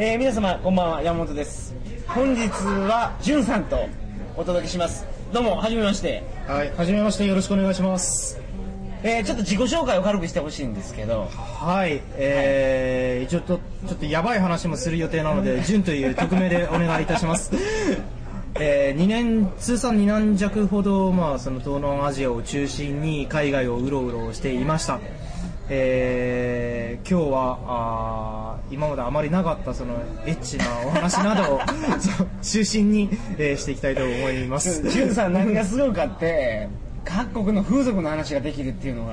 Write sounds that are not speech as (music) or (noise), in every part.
えー皆様こんばんは。山本です。本日はじゅんさんとお届けします。どうもはじめまして。はい、はじめましてよろしくお願いします。えーちょっと自己紹介を軽くしてほしいんですけど。はい、えー、ちょっと、ちょっとやばい話もする予定なので、(laughs) 純という匿名でお願いいたします。(laughs) えー、2年、通算2年弱ほど、まあ、その東南アジアを中心に海外をうろうろしていました。えー、今日はあー今まであまりなかったそのエッチなお話などを (laughs) 中心に、えーしていきたいと思います。じゅんさん何がすごいかって各国の風俗の話ができるっていうのが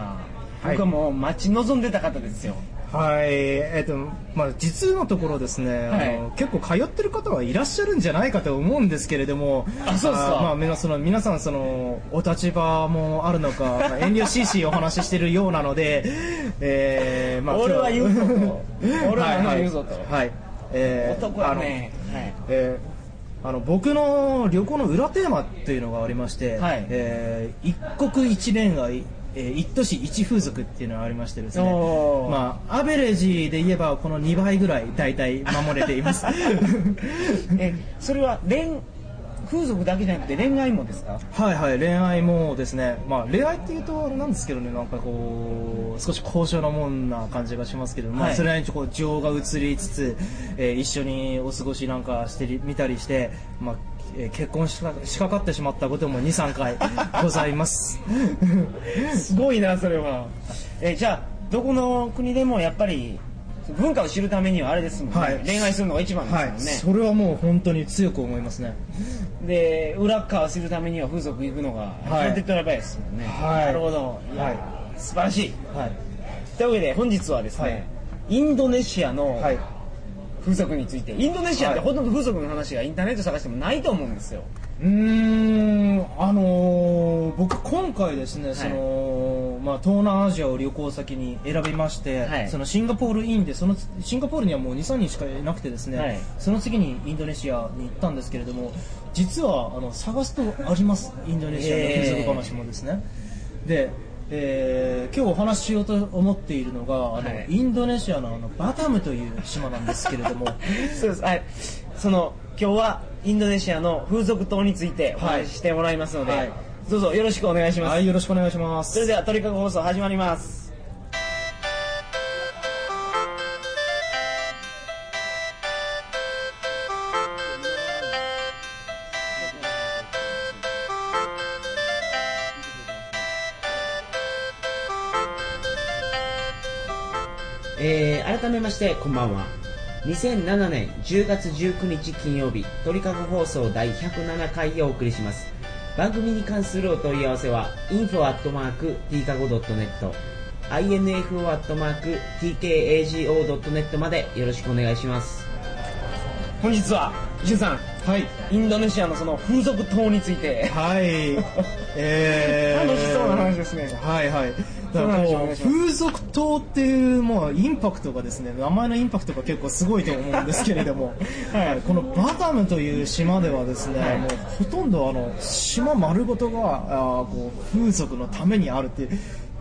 はい僕はもう待ち望んでた方ですよはい、えっ、と、まあ、実のところですね、あのは結構通ってる方はいらっしゃるんじゃないかと思うんですけれども、あそうですか。あまあ、皆その皆さん、その、お立場もあるのか、まあ遠慮しいしいお話ししてるようなので、えー、まあ、俺は言うぞと。(laughs) 俺は言うぞと。はい。えー男はねはい。えーあの僕の旅行の裏テーマっていうのがありまして、はい。えー一国一恋愛、えー一都市一風俗っていうのがありましてですね。まあアベレージで言えばこの2倍ぐらい大体守れています。(laughs) えそれは恋風俗だけじゃなくて恋愛もですか？はいはい恋愛もですね。まあ恋愛っていうとあれなんですけどねなんかこう少し高尚なもんな感じがしますけど、まあはい。それにこう情が移りつつ、えー一緒にお過ごしなんかしてり見たりしてまあえー結婚しかしかかってしまったことも23回ございます。(laughs) すごいなそれは。えじゃあどこの国でもやっぱり文化を知るためにはあれですもんね、はい。恋愛するのが一番はいですもんね、それはもう本当に強く思いますね。で裏側するためには風俗行くのがはい。手っ取り早いですもんね、はいなるほどいや、はい素晴らしいはいというわけで本日はですね、はいインドネシアのはい風俗についてインドネシアってはいほとんど風俗の話がインターネット探してもないと思うんですようーんあのー僕今回ですね、そのまあ、東南アジアを旅行先に選びまして、はい。そのシンガポールインでそのシンガポールにはもう23人しかいなくてですね、はい。その次にインドネシアに行ったんですけれども実はあの探すとあります。インドネシアの風俗話もですね、で、えー今日お話ししようと思っているのがあの、はい。インドネシアのあのバタムという島なんですけれども。(laughs) そうです。はい。その今日はインドネシアの風俗島についてお話ししてもらいますので、はいどうぞよろしくお願いします、はいよろしくお願いします。それでは鳥かご放送始まります。えー改めましてこんばんは。2007年10月19日金曜日鳥かご放送第107回をお送りします番組に関するお問い合わせは info.tkago.net info.tkago.net までよろしくお願いします。本日はジュンさんはい。インドネシアのその風俗島について。はい、えー、(laughs) 楽しそうな話ですね。はいはい。だそうからこう風俗島っていうもうインパクトがですね、名前のインパクトが結構すごいと思うんですけれども、(laughs) はい。このバタムという島ではですね、はい。もうほとんどあの島丸ごとがあーこう風俗のためにあるって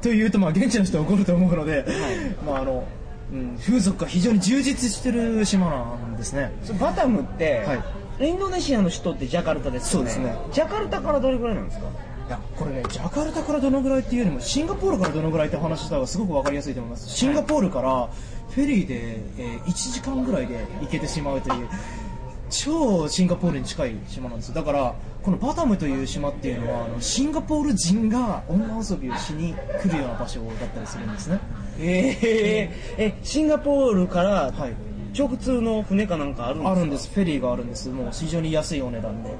というとまあ現地の人は怒ると思うので、(laughs) まああの。うん、風俗が非常に充実してる島なんですね。そバタムって、はい。インドネシアの首都ってジャカルタですよね。そうですね。ジャカルタからどれくらいなんですか？いやこれねジャカルタからどのぐらいっていうよりもシンガポールからどのぐらいって話した方がすごく分かりやすいと思います。シンガポールからフェリーで、えー1時間ぐらいで行けてしまうという超シンガポールに近い島なんですよ。だからこのバタムという島っていうのはあのシンガポール人が女遊びをしに来るような場所だったりするんですね。えー、えシンガポールからはい。直通の船かなんかあるんですか？あるんです。フェリーがあるんです。もう非常に安いお値段で。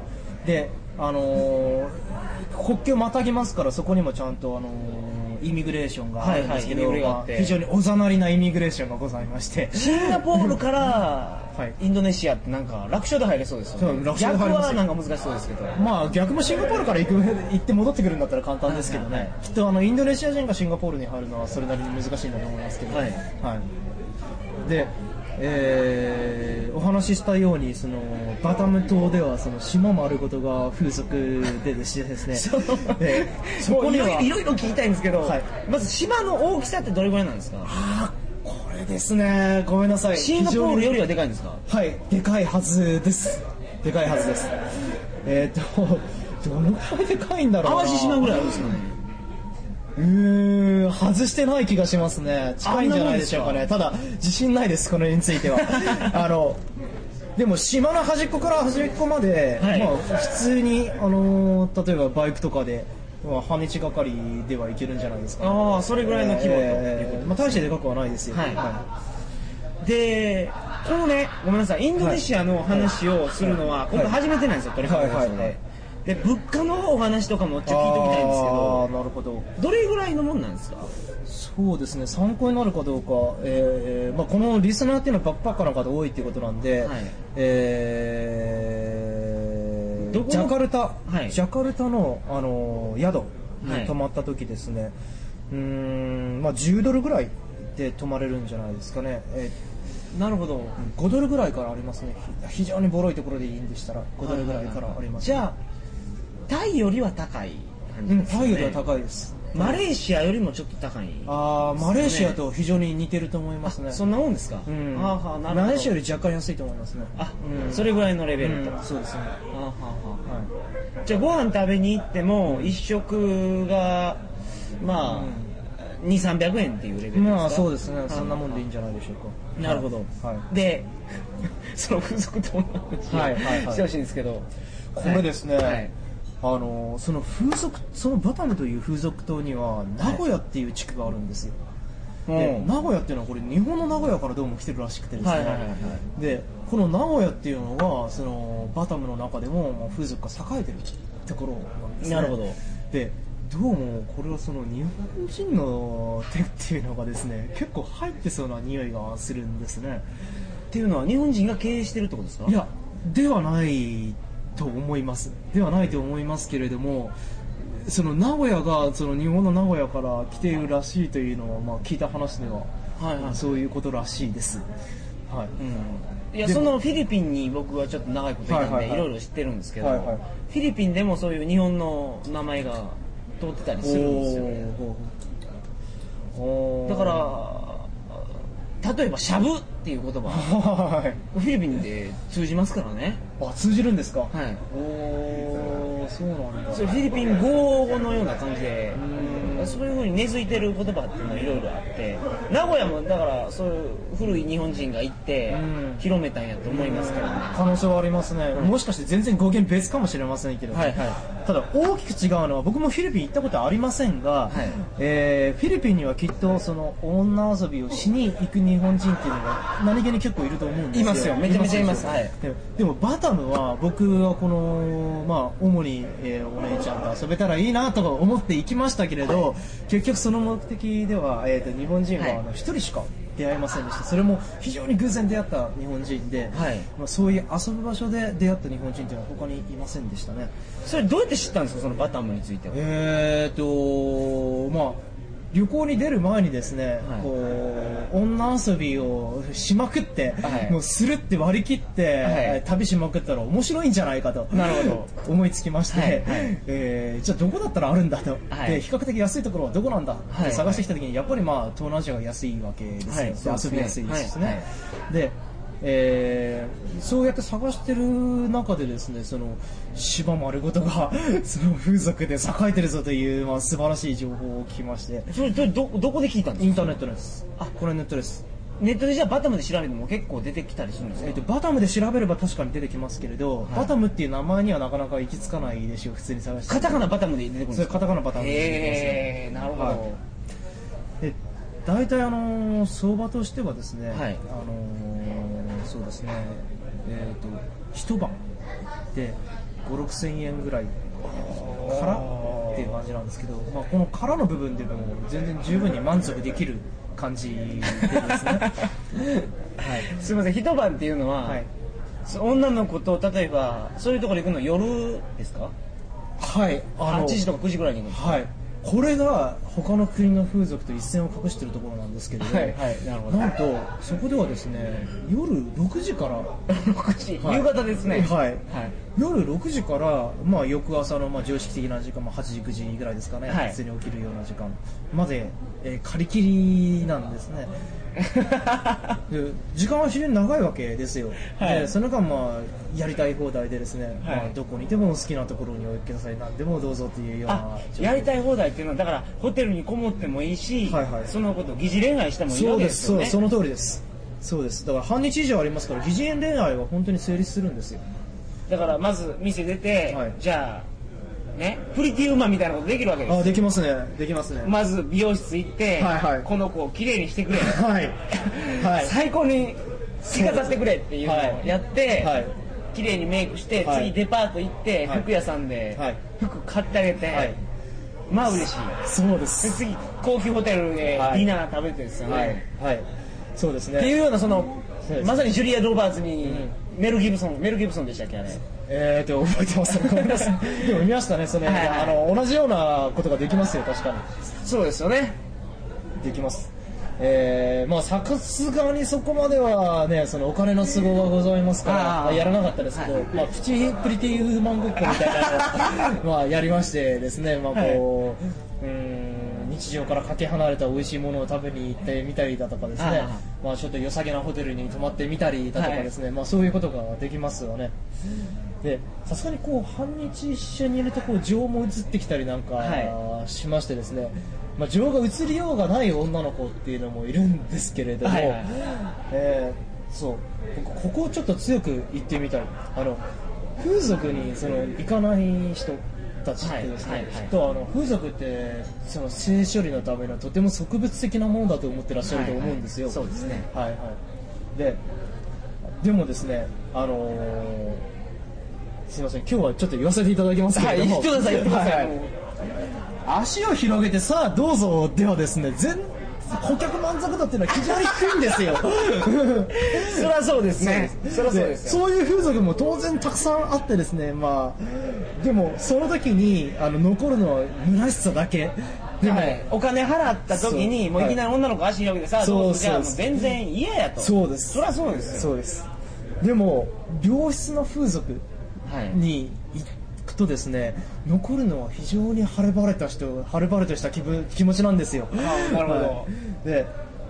であのー国境またぎますからそこにもちゃんとあのーイミグレーションがあるんですけど、はいはいまあ非常におざなりなイミグレーションがございまして。シンガポールから (laughs) い。インドネシアってなんか楽勝で入れそうですよね。楽勝で入逆はなんか難しそうですけど。まあ逆もシンガポールから行く行って戻ってくるんだったら簡単ですけどね、はいはい。きっとあのインドネシア人がシンガポールに入るのはそれなりに難しいんだと思いますけど、はい。はい。で、えーお話ししたようにそのバタム島ではその島丸ごとが風俗ででしてですね (laughs) でそこにはいろいろ聞きたいんですけど、はい。まず島の大きさってどれぐらいなんですか？あーこれれですね。ごめんなさい。シンガポールよりはでかかいんですか？はいでかいはずです。でかいはずです。えっ、とどのくらいでかいんだろうな。淡路島ぐらいあるんですかね？うーん外してない気がしますね。近いんじゃないでしょうかね。ただ自信ないですこの絵については。(laughs) あのでも島の端っこから端っこまで、はい。まあ、普通に、あのー例えばバイクとかで、まあ、半日がかりではいけるんじゃないですか、ね、ああそれぐらいの規模ということえーまあ、大してでかくはないですよ、はい。でこのねごめんなさい。インドネシアの話をするのは今回初めてなんですよ、トリカゴ放送はいはいはいでで物価のお話とかもちょっと聞いておきたいんですけあどーなるほど。どれぐらいのもんなんですか？そうですね参考になるかどうか、えーまあ、このリスナーっていうのはバックパッカーの方多いっていうことなんで、はい。えージャカルタ、はい。ジャカルタの、あの宿はい。に泊まった時ですね、うーん、まあ、10ドルぐらいで泊まれるんじゃないですかね、えなるほど。ー5ドルぐらいからありますね。ひ非常にボロいところでいいんでしたら5ドルぐらいからあります、じゃあタイよりは高い感じうん、ですよね。タイよりは高いです。マレーシアよりもちょっと高いあーマレーシアと非常に似てると思いますね。そんなもんですか、うん、あーはーなるほど。マレーシアより若干安いと思いますね。あ、うん。それぐらいのレベルと、うんそうですね。あーはーははーじゃあご飯食べに行っても一食がまあ、二三2 3 0円っていうレベルい、ですか？まあそうですね。そんなもんでいいんじゃないでしょうか。なるほど、はい。で (laughs) その風俗島の話を、はいはいはい。してほしいんですけど。これですね、はいあのその風俗そのバタムという風俗島には名古屋っていう地区があるんですよ、でうん名古屋っていうのはこれ日本の名古屋からどうも来てるらしくて。ですね、はいはいはいはい。でこの名古屋っていうのがそのバタムの中でもまあ風俗が栄えてるところなんですね。なるほど。でどうもこれはその日本人の手っていうのがですね結構入ってそうな匂いがするんですね。っていうのは日本人が経営してるってことですか？いやではないと思います。ではないと思いますけれどもその名古屋がその日本の名古屋から来ているらしいというのは、まあ、聞いた話では、はいはい。そういうことらしいです。はい、うん。いやそのフィリピンに僕はちょっと長いこといたんで、はいいはいはい。ろいろ知ってるんですけど、はいはい。フィリピンでもそういう日本の名前が通ってたりするんですよね。だから例えば「しゃぶ」っていう言葉。(laughs) はい。フィリピンで通じますからねあ通じるんですか？はい。おおそうなんだ。それフィリピン語のような感じでそういうふうに根付いてる言葉っていうのはいろいろあって名古屋もだからそういう古い日本人が行ってうん。広めたんやと思いますけどね。可能性はありますね、うん。もしかして全然語源別かもしれませんけど、はいはいただ大きく違うのは僕もフィリピン行ったことありませんが、はい。えーフィリピンにはきっとその女遊びをしに行く日本人っていうのが何気に結構いると思うんですよ。いますよ。めちゃめちゃいます。はい。ででもバタムは僕はこの、まあ、主に、えーお姉ちゃんと遊べたらいいなとか思って行きましたけれど、結局その目的では、えー、と日本人は一人しか出会いませんでした。それも非常に偶然出会った日本人で、はい。まあ、そういう遊ぶ場所で出会った日本人というのは他にいませんでしたね。それどうやって知ったんですか？そのバタムについては。えーとまあ旅行に出る前にですね、はい。こう女遊びをしまくって、はい。もうするって割り切って、はい。旅しまくったら面白いんじゃないかとなるほど。(laughs) 思いつきまして、はい。はい。えーじゃあどこだったらあるんだと、はい。で比較的安いところはどこなんだ？っはい。て探してきた時にやっぱりまあ東南アジアが安いわけですよ、ね。遊びやすいですしね、で、えーそうやって探してる中でですねその島丸ごとが (laughs) その風俗で栄えてるぞという、まあ、素晴らしい情報を聞きまして。それどどこで聞いたんですか？インターネットですあ。これネットです。ネットでじゃあバタムで調べても結構出てきたりするんですか、えー、とバタムで調べれば確かに出てきますけれど、い。バタムっていう名前にはなかなか行き着かないでしょう普通に探して。カタカナバタムで出てくるんですか？カタカナバタムで出てきますね。へえなるほど、はい。で大体あのー相場としてはですね、はい。あのーそうですね。えっ、と一晩で5 6千円ぐらいからっていう感じなんですけど、まあ、この空の部分でも全然十分に満足できる感じでですね。(laughs) はい。すみません一晩っていうのは、はい。そ女の子と例えばそういうところ行くの夜ですか？はいあ8の時とか9時ぐらいに行くんですか？はいこれが他の国の風俗と一線を画してるところなんですけれど、はいはいなるほど。なんとそこではですね夜6時から (laughs) 6時、はい夕方ですね。はい。はい夜6時から、まあ、翌朝の、まあ、常識的な時間、まあ、8時9時ぐらいですかね、はい。普通に起きるような時間。まで、えー借り切りなんですね。(laughs) で時間は非常に長いわけですよ、はい。でその間、まあ、やりたい放題でですね、はい。まあ、どこにいても好きなところにお行きなさい何でもどうぞというようなあやりたい放題っていうのはだからホテルにこもってもいいし、はいはい。そのこと疑似恋愛してもいいわそうでけですすよね。そうその通りです。そうです。だから半日以上ありますから疑似恋愛は本当に成立するんですよだからまず店出て、はい。じゃあねプリティウーマンみたいなことできるわけです。あできますね。できますね、まず美容室行って、はいはい。この子をきれいにしてくれ、はい。はい。最高に着飾ってくれっていうのをやって、はい。綺麗にメイクして、はい。次デパート行って、はい。服屋さんではい。服買ってあげて、はい。まあ嬉しい。そうでです次高級ホテルでデはい。ィナー食べてですよね、はい、はい、そうですね。っていうようなそのそうですまさにジュリア・ロバーツに、メル・ギブソンメル・ギブソンでしたっけあれ。えーと覚えてます。ごめんなさいでも見ましたねそれ、はい。はいあの同じようなことができますよ確かに。そうですよね。できます。えー、まあさすがにそこまではねそのお金の都合がございますからまあやらなかったですけど、はい。まあ、プチプリティウーマンごっこみたいなのを (laughs) まあやりましてですねまあこう、うーん日常からかけ離れた美味しいものを食べに行ってみたりだとかですね。あまあちょっと良さげなホテルに泊まってみたりだとかですね、まあそういうことができますよね。でさすがにこう半日一緒にいるとこう情も移ってきたりなんかはしましてですね、まあ、情が移りようがない女の子っていうのもいるんですけれども、はいはい。えーそう。僕ここをちょっと強く言ってみたい。あの風俗にその行かない人たちってですね、はいはいはい。きっとあの風俗ってその性処理のためのとても植物的なものだと思ってらっしゃると思うんですよ、はいはい。そうですね。はいはい。ででもですねあのーすいません。今日はちょっと言わせていただきますけれども、はい言ってください言ってください。はいはい。足を広げてさあどうぞではですね全顧客満足度っていうのは非常に低いんですよ。(laughs) そりゃそうですね。そりゃそうですよ。そういう風俗も当然たくさんあってですねまあでもその時にあの残るのは虚しさだけ。でも、はいお金払った時にもういきなり女の子足広げてさあそうどうぞじゃあもそうう全然嫌やと。そうです。そりゃそうですよ。そうです。でも良質な風俗はいくとですね残るのは非常に晴れ晴れた人晴れ晴れとした気分気持ちなんですよ。あなるほど。はい。で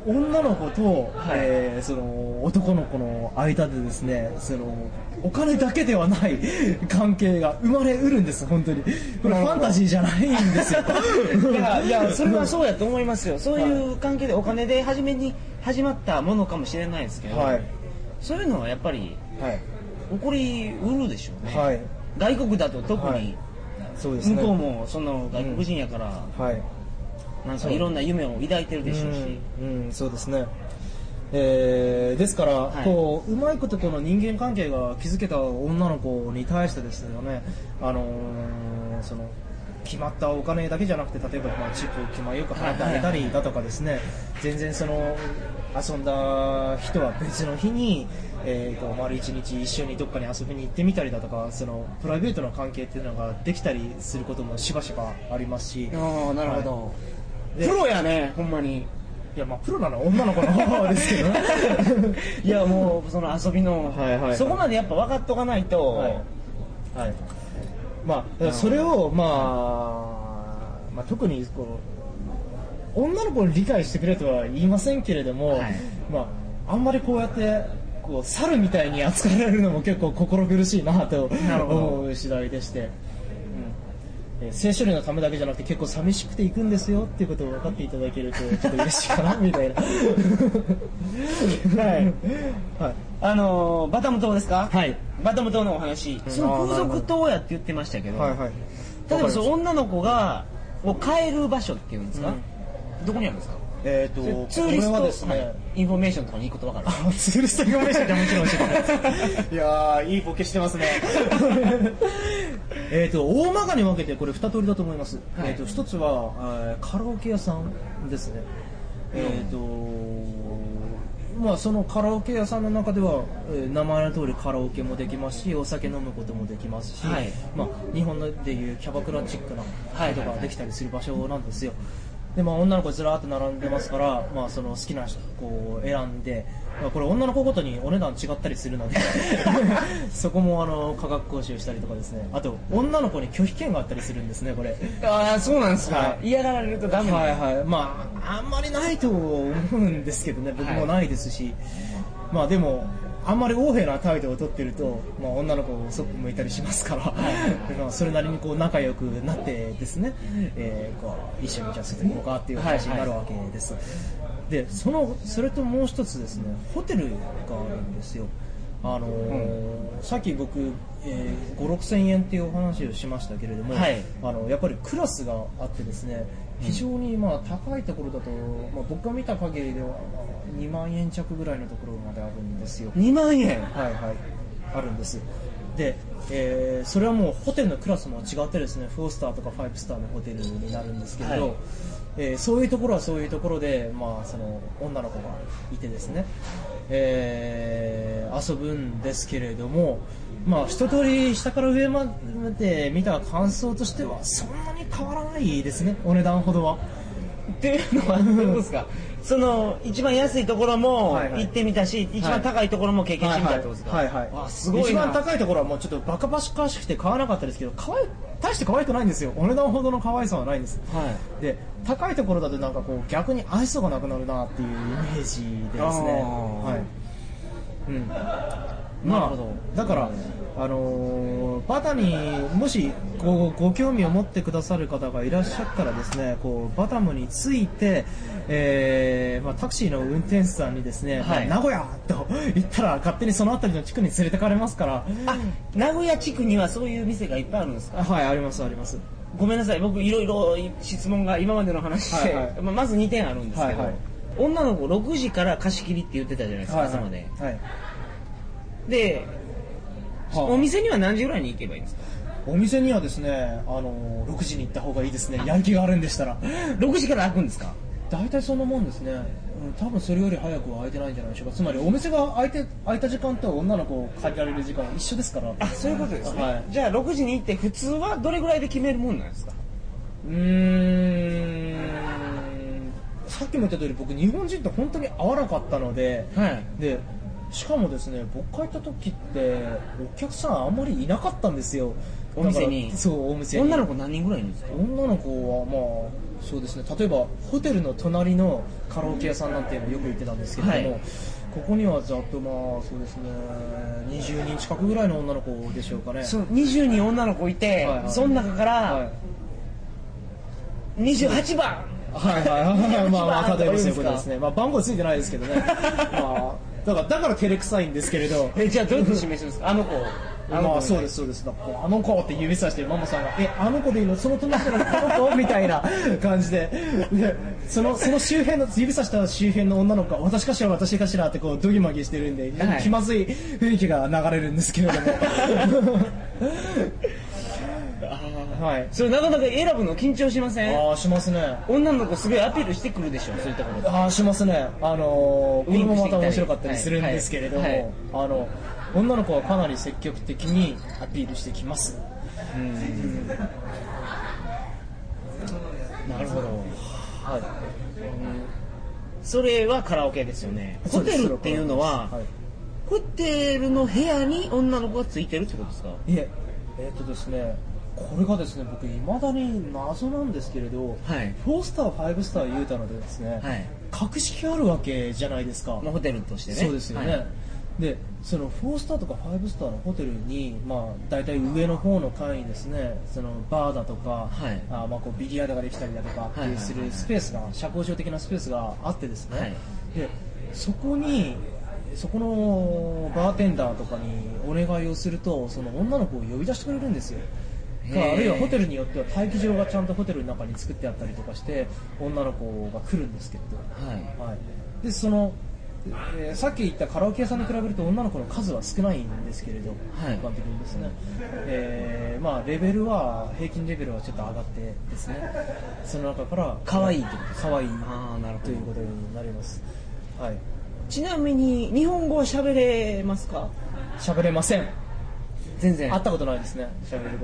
女の子と、はい。えーその男の子の間でですねそのお金だけではない (laughs) 関係が生まれうるんです本当に。これファンタジーじゃないんですよ。(laughs) いやいやそれはそうやと思いますよ。(laughs) そういう関係でお金で初めに始まったものかもしれないですけど、はい。そういうのはやっぱりはい。起こりうるでしょうね、はい外国だと特はい。にそうですね。向こうもその外国人やからはい。なんかいろんな夢を抱いてるでしょうし、うん、うんそうですね。えーですから、い。こううまいことこの人間関係が築けた女の子に対してですよね、あのーその決まったお金だけじゃなくて例えばまあチップを気前よく払ってあげたりだとかですね、全然その遊んだ人は別の日に、えーこう丸一日一緒にどっかに遊びに行ってみたりだとかそのプライベートな関係っていうのができたりすることもしばしばありますし。ああなるほど、でプロやねほんまに。いやまあプロなのは女の子の方ですけどね。(laughs) いやもうその遊びの、はいはいはい。そこまでやっぱ分かっとかないと、はい、はい、まあそれを、まあ、まあ特にこう女の子に理解してくれとは言いませんけれども、はい。まああんまりこうやってこう猿みたいに扱われるのも結構心苦しいなと思う次第でして。性処理のためだけじゃなくて結構寂しくて行くんですよっていうことを分かっていただけるとちょっと嬉しいかなみたいな。(laughs) はい、はい。あのーバタム島ですか？はい。バタム島のお話、うん。その風俗島やって言ってましたけど、はいはい。例えばその女の子がを買える場所っていうんですか、どこにあるんですか？えっ、とツーリストですね、はい。インフォメーションとかに行くことわかるあツーリストインフォメーションじゃもちろん知ってます。いやーいいボケしてますね。(laughs) えっと大まかに分けてこれ二通りだと思います、はい。えっ、と一つは、えーカラオケ屋さんですね。えっ、とまあそのカラオケ屋さんの中では、えー名前の通りカラオケもできますしお酒飲むこともできますし、はい。まあ、日本でいうキャバクラチックなことができたりする場所なんですよ、でまあ、女の子ずらーって並んでますから、まあ、その好きな子を選んで、まあ、これ女の子ごとにお値段違ったりするので (laughs) そこもあの価格交渉したりとかですね。あと女の子に拒否権があったりするんですねこれ。ああそうなんですか、はい。嫌がられるとダメはいはい。まああんまりないと思うんですけどね。僕もないですし、まあでもあんまり横柄な態度を取ってると、まあ、女の子をそっぽ向いたりしますから、まあそれなりにこう仲良くなってですね、えーこう一緒にじゃあ外に行こうかっていう話になるわけです、でそのそれともう一つですねホテルがあるんですよ。あのーさっき僕、えー、5 6千円っていうお話をしましたけれども、はい。あのやっぱりクラスがあってですね非常にまあ高いところだと、まあ、僕が見た限りではまあ2万円弱ぐらいのところまであるんですよ。2万円？はいはい。あるんです。で、えーそれはもうホテルのクラスも違ってですね4スターとか5スターのホテルになるんですけれど、はい。えーそういうところはそういうところで、まあ、その女の子がいてですね、えー遊ぶんですけれども、まあ、一通り下から上まで見た感想としてはそんなに変わらないですねお値段ほどは。っていうのはどうですか？その一番安いところもはいはい。行ってみたし、一番高いところも経験してみたってことですか？はいはい、あすごいな。一番高いところはもうちょっとバカバカしくて買わなかったですけど可愛い大して可愛くないんですよ。お値段ほどの可愛さはないんです。はい。で高いところだとなんかこう逆に愛想がなくなるなっていうイメージでですね。はい。うん。なるほど。だから、あのーバタにもしこうご興味を持ってくださる方がいらっしゃったらですねこうバタムについて、えーまあ、タクシーの運転手さんにですね、はい。まあ名古屋と言ったら勝手にその辺りの地区に連れてかれますから。あ名古屋地区にはそういう店がいっぱいあるんですか？はいありますあります。ごめんなさい。僕いろいろ質問が今までの話で、はいはい。まあまず2点あるんですけど、はいはい。女の子6時から貸し切りって言ってたじゃないですか、朝まで。はい。で、はあお店には何時ぐらいに行けばいいんですか？お店にはですね、あのー6時に行った方がいいですね。やる気があるんでしたら。(laughs) 6時から開くんですか？大体そんなもんですね、うん、多分それより早くは開いてないんじゃないでしょうか。つまりお店が開いて開いた時間と女の子を借りられる時間は一緒ですから。あそういうことですね、はい。じゃあ6時に行って普通はどれぐらいで決めるもんなんですか？うーん。さっきも言った通り僕日本人と本当に合わなかったので、はい。でしかもですね僕が行った時ってお客さんあんまりいなかったんですよ。お店に？そうお店に。女の子何人ぐらいいるんですか？女の子はまあそうですね。例えばホテルの隣のカラオケ屋さんなんていうのよく行ってたんですけれども、はい。ここにはざっとまあそうですね20人近くぐらいの女の子でしょうかね。そう20人女の子いて、はいはい。その中かはら28番、はいはい。(laughs) はいまあまあ例えばそういうことですねねまあ番号ついてないですけどねまあだからだから照れくさいんですけれど。(laughs) えじゃあどうやって示すんですか？あの子。あの子まあそうですそうです。だあの子って指さしてママさんが「えあの子でいいのその隣の？あの子?」みたいな (laughs) 感じで。でそのその周辺の指さした周辺の女の子が「私かしら私かしら」ってこうドギマギしてるんで、はい。気まずい雰囲気が流れるんですけれども (laughs) はい。それなかなか選ぶの緊張しません？ああしますね。女の子すごいアピールしてくるでしょそういうところでああしますね。あのーこれもまた面白かったりするんはいですけれども、はいあの女の子はかなり積極的にアピールしてきます。なるほど。はい。それはカラオケですよね。ホテルっていうのは、はい。ホテルの部屋に女の子がついてるってことですか？いええっ、とですねこれがですね僕いまだに謎なんですけれど、はい。4スター5スター言うたのでですね、はい。格式あるわけじゃないですか、まあホテルとしてね。そうですよね、はい。でその4スターとか5スターのホテルに、まあ、大体上の方の階にですねそのバーだとか、はい。あまあ、こうビリヤードができたりだとかってはいうするスペースが社交場的なスペースがあってですね、はい。でそこにそこのバーテンダーとかにお願いをするとその女の子を呼び出してくれるんですよかあるいはホテルによっては待機場がちゃんとホテルの中に作ってあったりとかして女の子が来るんですけれど、はい。はい、でその、えーさっき言ったカラオケ屋さんに比べると女の子の数は少ないんですけれど、はい。一般的にですね、えーまあ、レベルは平均レベルはちょっと上がってですね。その中から可愛いと可愛いああなるということになります。はい。ちなみに日本語は喋れますか？喋れません。全然。会ったことないですね。喋る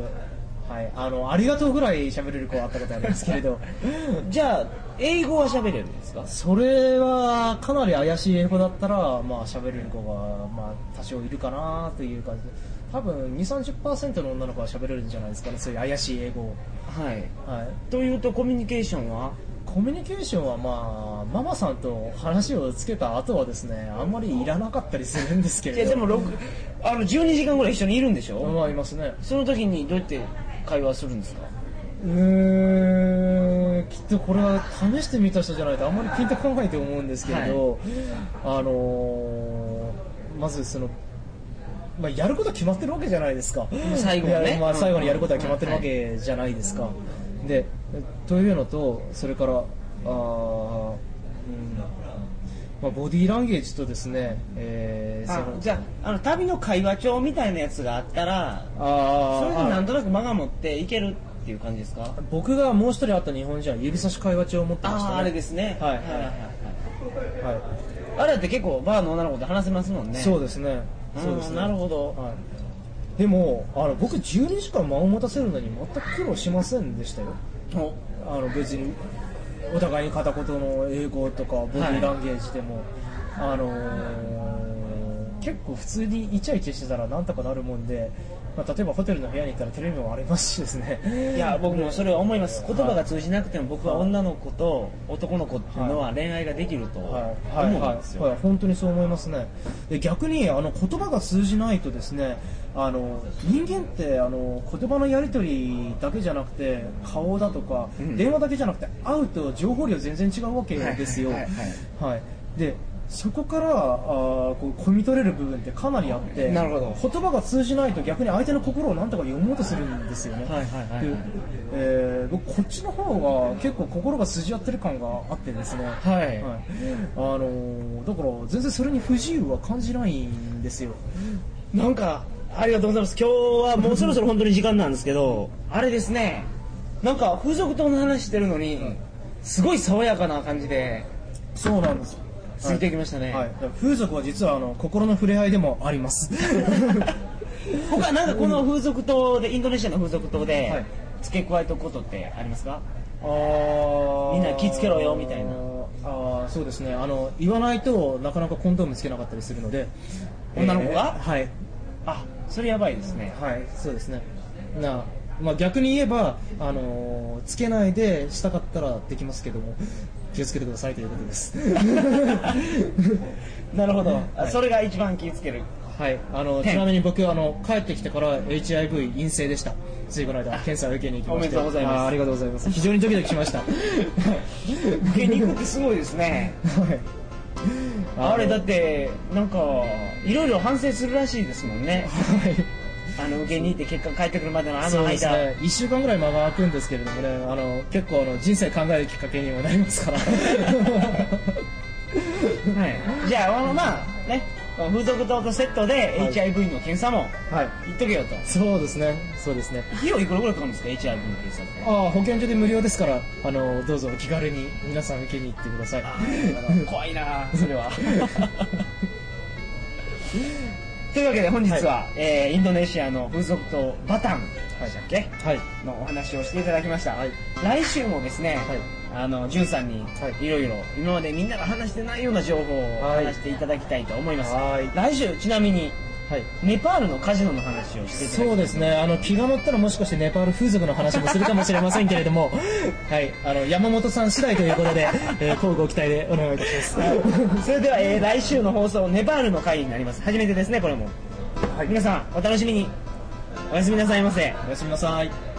はい、あのありがとうぐらい喋れる子はあったことありますけれど。(laughs) じゃあ英語は喋れるんですか？それはかなり怪しい英語だったらまあ喋れる子がまあ多少いるかなという感じ。で多分2 3 0の女の子は喋れるんじゃないですかねそういう怪しい英語を、はい。はい、というとコミュニケーションは？コミュニケーションはまあママさんと話をつけた後はですねあんまりいらなかったりするんですけれど。いやでも六あの12時間ぐらい一緒にいるんでしょ、まあいますね。その時にどうやって会話するんですか？うーんきっとこれは試してみた人じゃないとあんまりピンとこないと思うんですけれど、あのーまずその、まあ、やることは決まってるわけじゃないですか。最後はねまあ、最後にやることは決まってるわけじゃないですか、でというのとそれからあー、うんまあ、ボディーランゲージとですね、えーそあのじゃああの旅の会話帳みたいなやつがあったらあーそれでなんとなく間が持っていけるっていう感じですか？僕がもう一人会った日本人は指差し会話帳を持ってました、ね、あああれですね。はいはいはいはい。はい。あれだって結構バーの女の子と話せますもんね。そうですね。うんそうですね。なるほど。はい、でもあの僕12時間間を持たせるのに全く苦労しませんでしたよ。お。あの別にお互いに片言の英語とかボディーランゲージでも、あのー結構普通にイチャイチャしてたらなんとかなるもんで、まあ、例えばホテルの部屋に行ったらテレビもありますしですね。いや僕もそれは思います。(laughs) 言葉が通じなくても僕は女の子と男の子っていうのは恋愛ができると思はい。はいうんですよ。はい、本当にそう思いますね。で逆にあの言葉が通じないとですねあの人間ってあの言葉のやり取りだけじゃなくて顔だとか、うん。電話だけじゃなくて会うと情報量全然違うわけですよ。はいはいはいはい。でそこからあーこう汲み取れる部分ってかなりあってなるほど。言葉が通じないと逆に相手の心をなんとか読もうとするんですよね、はいはいはいはい。でえー僕こっちの方が結構心が通じ合ってる感があってですね。はい。はい、あのーだから全然それに不自由は感じないんですよ。なんかありがとうございます。今日はもうそろそろ本当に時間なんですけどあれですね。なんか風俗島の話してるのにすごい爽やかな感じでそうなんです。ついてきましたね、はい、風俗は実はあの心の触れ合いでもあります。(laughs) 他なんかこの風俗島でインドネシアの風俗島はでい。付け加えとくことってありますか？あー。みんな気ぃつけろよみたいな。あーそうですね。あの言わないとなかなかコンドームつけなかったりするので女の子が？えーはい。あそれやばいですね。はいそうですね。なまあ、逆に言えば、あのーつけないでしたかったらできますけども気をつけてくださいということです。(laughs) なるほど、あはい。それが一番気ぃつける。はい、あの変ちなみに僕あの帰ってきてから HIV 陰性でした。ついこの間検査を受けに行きまして。おめでとうございます。ありがとうございます。非常にドキドキしました。はい受けに行くってすごいですねあれだってなんかいろいろ反省するらしいですもんね。はい。あの受けに行って結果帰ってくるまでのあそうの間、ですね。1週間ぐらい間が空くんですけれどもね。あの結構あの人生考えるきっかけにもなりますから。(laughs) はい、じゃああのまあね風俗島とセットではい。HIV の検査もはい。言っとけよと。そうですね。そうですね。費用いくらぐらいかかるんですか？HIV の検査って。ああ保健所で無料ですからあのどうぞお気軽に皆さん受けに行ってください。怖いなそれは。(laughs) というわけで本日は、えーインドネシアの風俗島バタンでしたっけ、はい。のお話をしていただきました、はい。来週もですね、はいあのじゅんさんにはいいろいろ今までみんなが話してないような情報をはい。話していただきたいと思います、はい。来週ちなみにはい。ネパールのカジノの話をしてそうですね。あの気が乗ったらもしかしてネパール風俗の話もするかもしれませんけれども。(laughs) はい。あの山本さん次第ということで、(laughs) えー、交互期待でお願いいたします。(laughs) それでは、えー来週の放送ネパールの回になります。初めてですねこれも、はい。皆さんお楽しみに。おやすみなさいませ。おやすみなさい